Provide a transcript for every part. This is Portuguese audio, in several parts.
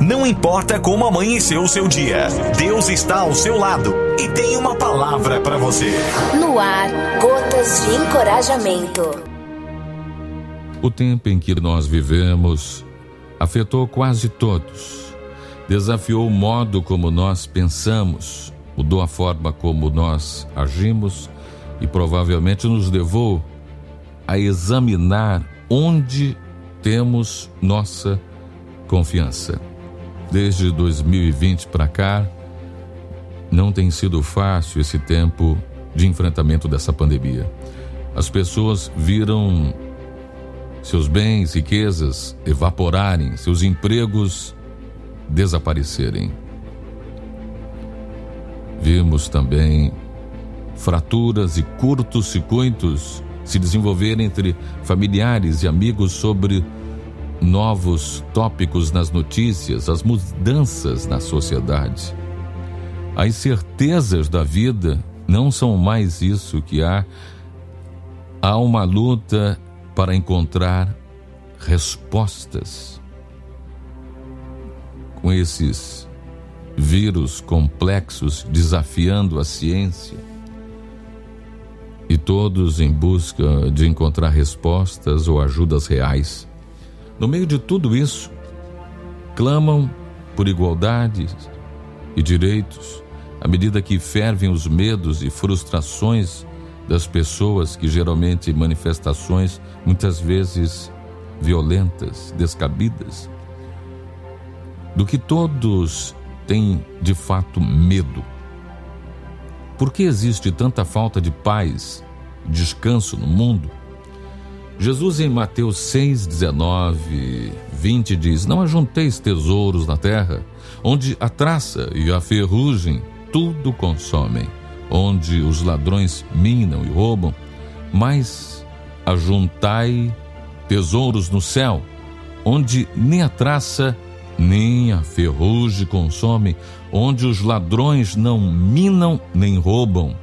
Não importa como amanheceu o seu dia, Deus está ao seu lado e tem uma palavra para você. No ar, gotas de encorajamento. O tempo em que nós vivemos afetou quase todos. Desafiou o modo como nós pensamos, mudou a forma como nós agimos e provavelmente nos levou a examinar onde temos nossa confiança. Desde 2020 para cá, não tem sido fácil esse tempo de enfrentamento dessa pandemia. As pessoas viram seus bens, riquezas evaporarem, seus empregos desaparecerem. Vimos também fraturas e curtos-circuitos se desenvolverem entre familiares e amigos sobre novos tópicos nas notícias, as mudanças na sociedade. As certezas da vida não são mais isso que há. Há uma luta para encontrar respostas. Com esses vírus complexos desafiando a ciência, e todos em busca de encontrar respostas ou ajudas reais. No meio de tudo isso, clamam por igualdade e direitos, à medida que fervem os medos e frustrações das pessoas que geralmente manifestações muitas vezes violentas, descabidas, do que todos têm de fato medo. Por que existe tanta falta de paz, descanso no mundo? Jesus em Mateus 6, 19, 20 diz: Não ajunteis tesouros na terra, onde a traça e a ferrugem tudo consomem, onde os ladrões minam e roubam, mas ajuntai tesouros no céu, onde nem a traça nem a ferrugem consome, onde os ladrões não minam nem roubam.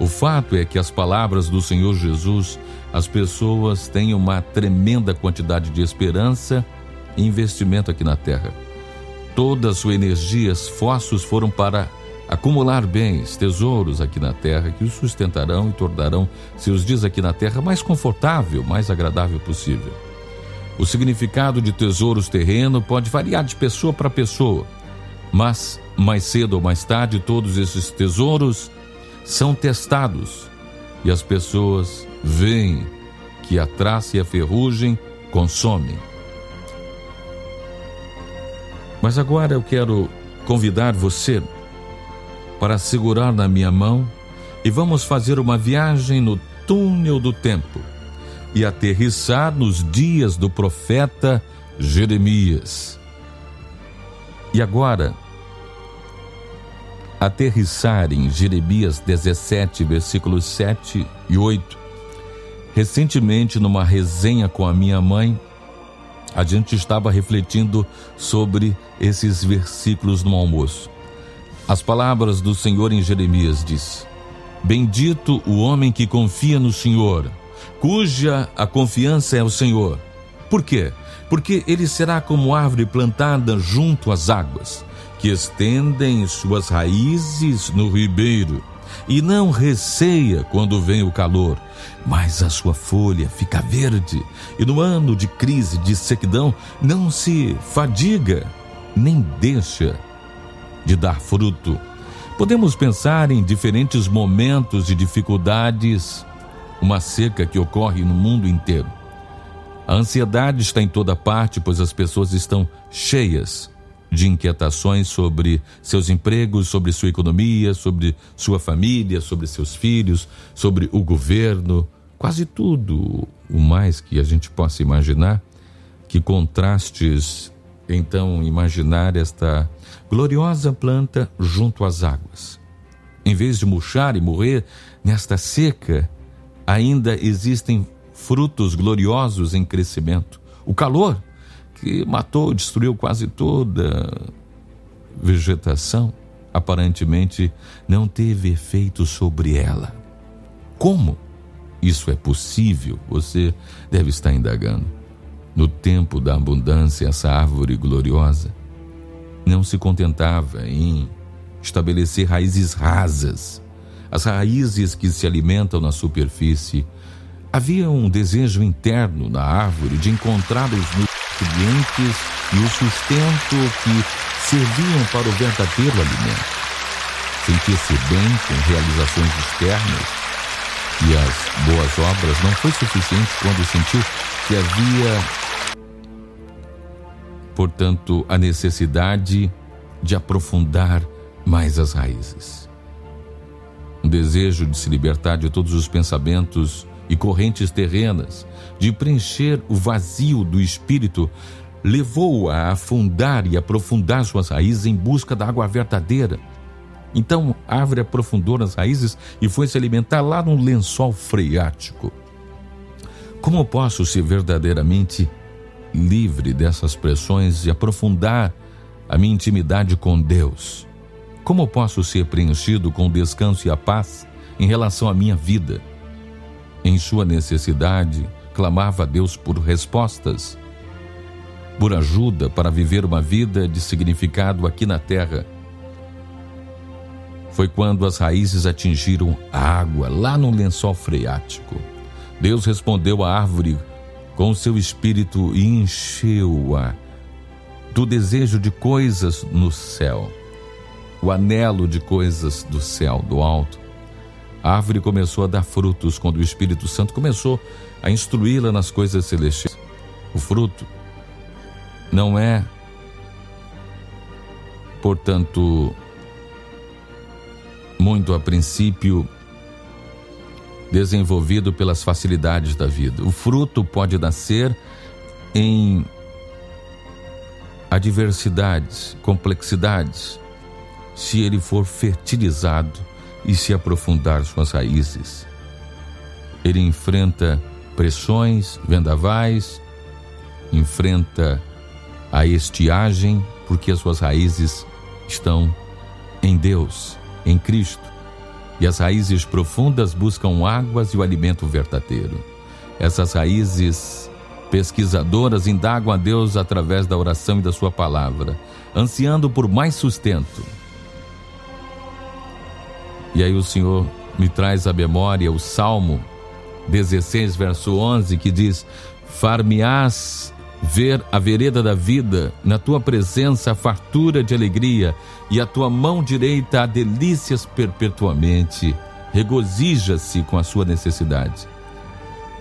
O fato é que as palavras do Senhor Jesus as pessoas têm uma tremenda quantidade de esperança e investimento aqui na Terra. Toda a sua energia, esforços foram para acumular bens, tesouros aqui na Terra que os sustentarão e tornarão seus dias aqui na Terra mais confortável, mais agradável possível. O significado de tesouros terreno pode variar de pessoa para pessoa, mas mais cedo ou mais tarde todos esses tesouros são testados e as pessoas veem que a traça e a ferrugem consomem. Mas agora eu quero convidar você para segurar na minha mão e vamos fazer uma viagem no túnel do tempo e aterrissar nos dias do profeta Jeremias. E agora, aterrissar em Jeremias 17, versículos 7 e 8. Recentemente, numa resenha com a minha mãe, a gente estava refletindo sobre esses versículos no almoço. As palavras do Senhor em Jeremias diz: Bendito o homem que confia no Senhor, cuja a confiança é o Senhor. Por quê? Porque ele será como árvore plantada junto às águas que estendem suas raízes no ribeiro e não receia quando vem o calor, mas a sua folha fica verde e no ano de crise, de sequidão, não se fadiga, nem deixa de dar fruto. Podemos pensar em diferentes momentos de dificuldades, uma seca que ocorre no mundo inteiro. A ansiedade está em toda parte, pois as pessoas estão cheias de inquietações sobre seus empregos, sobre sua economia, sobre sua família, sobre seus filhos, sobre o governo, quase tudo o mais que a gente possa imaginar. Que contrastes, então, imaginar esta gloriosa planta junto às águas. Em vez de murchar e morrer nesta seca, ainda existem frutos gloriosos em crescimento. O calor que matou, destruiu quase toda vegetação, aparentemente não teve efeito sobre ela. Como isso é possível? Você deve estar indagando. No tempo da abundância, essa árvore gloriosa não se contentava em estabelecer raízes rasas, as raízes que se alimentam na superfície. Havia um desejo interno na árvore de encontrar os nutrientes e o sustento que serviam para o verdadeiro alimento. Sentir-se bem com realizações externas e as boas obras não foi suficiente quando sentiu que havia, portanto, a necessidade de aprofundar mais as raízes. Um desejo de se libertar de todos os pensamentos e correntes terrenas, de preencher o vazio do espírito, levou-o a afundar e aprofundar suas raízes em busca da água verdadeira. Então a árvore aprofundou nas raízes e foi se alimentar lá num lençol freático. Como posso ser verdadeiramente livre dessas pressões e aprofundar a minha intimidade com Deus? Como posso ser preenchido com o descanso e a paz em relação à minha vida? Em sua necessidade, clamava a Deus por respostas, por ajuda para viver uma vida de significado aqui na terra. Foi quando as raízes atingiram a água lá no lençol freático. Deus respondeu à árvore com o seu espírito e encheu-a do desejo de coisas no céu o anelo de coisas do céu, do alto. A árvore começou a dar frutos quando o Espírito Santo começou a instruí-la nas coisas celestiais. O fruto não é, portanto, muito a princípio desenvolvido pelas facilidades da vida. O fruto pode nascer em adversidades, complexidades, se ele for fertilizado e se aprofundar suas raízes. Ele enfrenta pressões, vendavais, enfrenta a estiagem, porque as suas raízes estão em Deus, em Cristo. E as raízes profundas buscam águas e o alimento verdadeiro. Essas raízes pesquisadoras indagam a Deus através da oração e da sua palavra, ansiando por mais sustento e aí o Senhor me traz à memória o Salmo 16, verso 11, que diz: Far-me-ás ver a vereda da vida, na tua presença a fartura de alegria, e a tua mão direita a delícias perpetuamente. Regozija-se com a sua necessidade.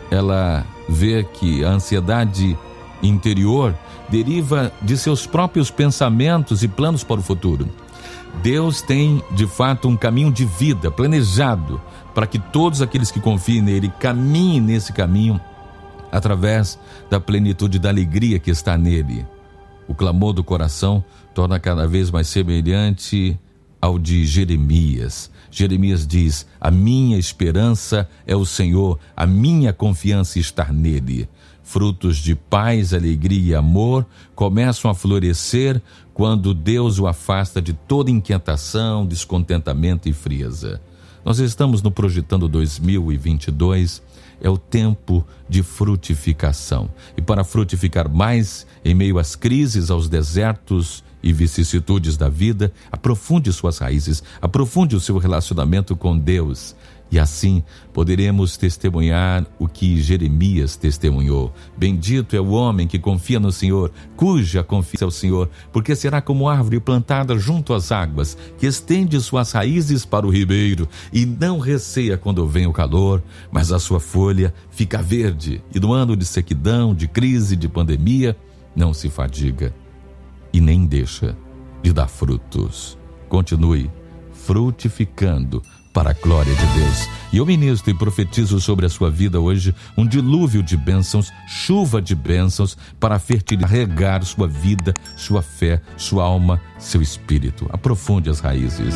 Ela vê que a ansiedade interior deriva de seus próprios pensamentos e planos para o futuro. Deus tem, de fato, um caminho de vida planejado para que todos aqueles que confiem nele caminhem nesse caminho através da plenitude da alegria que está nele. O clamor do coração torna cada vez mais semelhante ao de Jeremias. Jeremias diz: A minha esperança é o Senhor, a minha confiança está nele frutos de paz, alegria e amor começam a florescer quando Deus o afasta de toda inquietação, descontentamento e frieza. Nós estamos no Projetando 2022, é o tempo de frutificação. E para frutificar mais em meio às crises, aos desertos e vicissitudes da vida, aprofunde suas raízes, aprofunde o seu relacionamento com Deus e assim poderemos testemunhar o que Jeremias testemunhou. Bendito é o homem que confia no Senhor, cuja confiança é o Senhor, porque será como árvore plantada junto às águas, que estende suas raízes para o ribeiro e não receia quando vem o calor, mas a sua folha fica verde, e no ano de sequidão, de crise, de pandemia, não se fadiga e nem deixa de dar frutos. Continue frutificando para a glória de Deus. E eu ministro e profetizo sobre a sua vida hoje um dilúvio de bênçãos, chuva de bênçãos para fertilizar, regar sua vida, sua fé, sua alma, seu espírito. Aprofunde as raízes.